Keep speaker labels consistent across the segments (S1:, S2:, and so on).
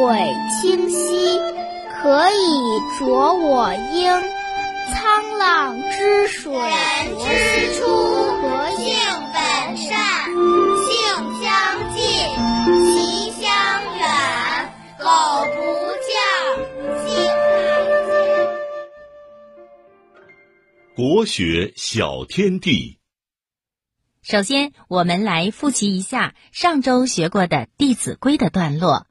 S1: 鬼清晰可以濯我缨沧浪之
S2: 水人之初性本善性相近习相远苟不教性乃迁
S3: 国学小天地。
S4: 首先我们来复习一下上周学过的弟子规的段落。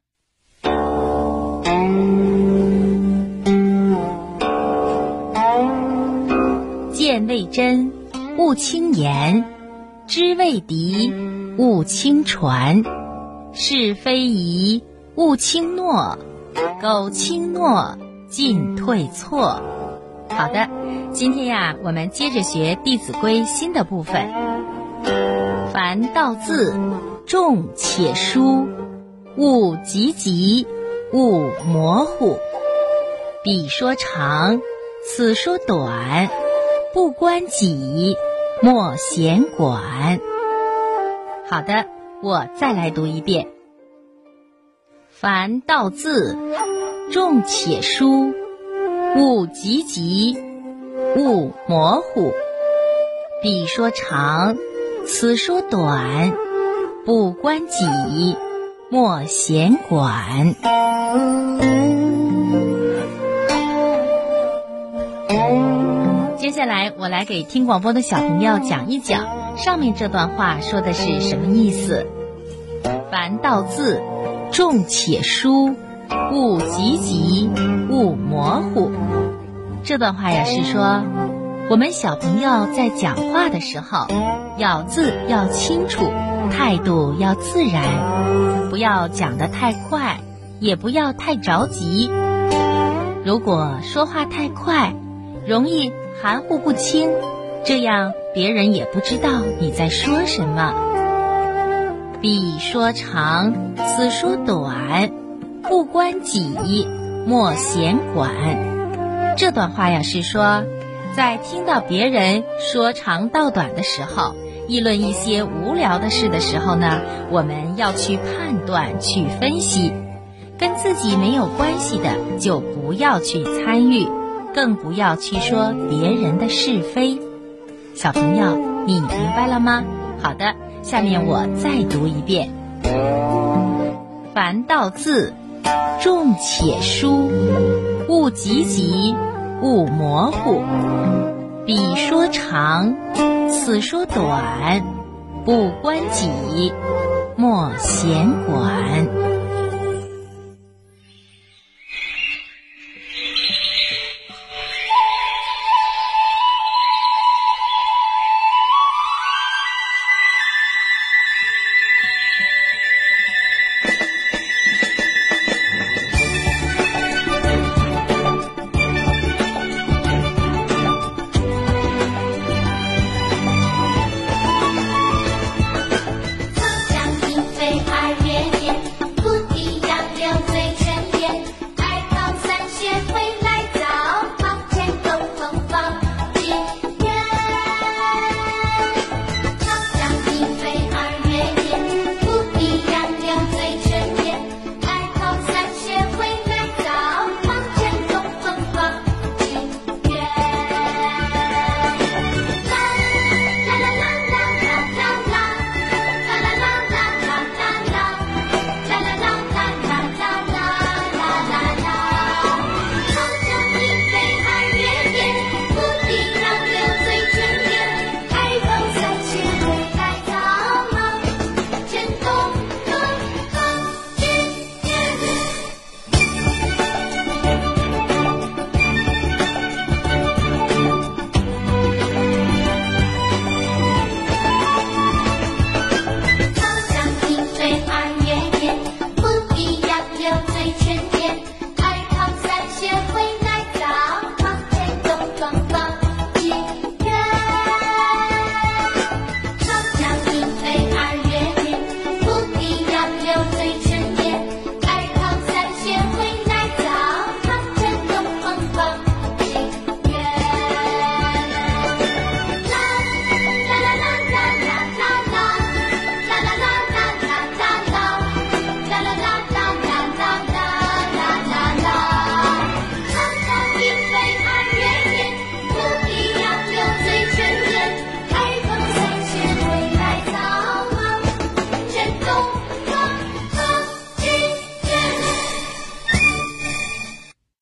S4: 见未真，勿轻言；知未敌，勿轻传；是非疑，勿轻诺；苟轻诺，进退错。好的，今天呀，我们接着学《弟子规》新的部分。凡道字，重且疏，勿急急，勿模糊。彼说长，此说短，不关己，莫闲管。好的，我再来读一遍。凡道字，重且疏，勿急急，勿模糊。彼说长，此说短，不关己，莫闲管。接下来，我来给听广播的小朋友讲一讲上面这段话说的是什么意思。凡道字，重且疏，勿急急，勿模糊。这段话呀是说，我们小朋友在讲话的时候，咬字要清楚，态度要自然，不要讲得太快，也不要太着急。如果说话太快，容易含糊不清，这样别人也不知道你在说什么。彼说长，此说短，不关己，莫闲管。这段话呀是说，在听到别人说长道短的时候，议论一些无聊的事的时候呢，我们要去判断、去分析，跟自己没有关系的就不要去参与，更不要去说别人的是非。小朋友，你明白了吗？好的，下面我再读一遍：凡道字，重且疏，勿急急，勿模糊。彼说长，此说短，不关己，莫闲管。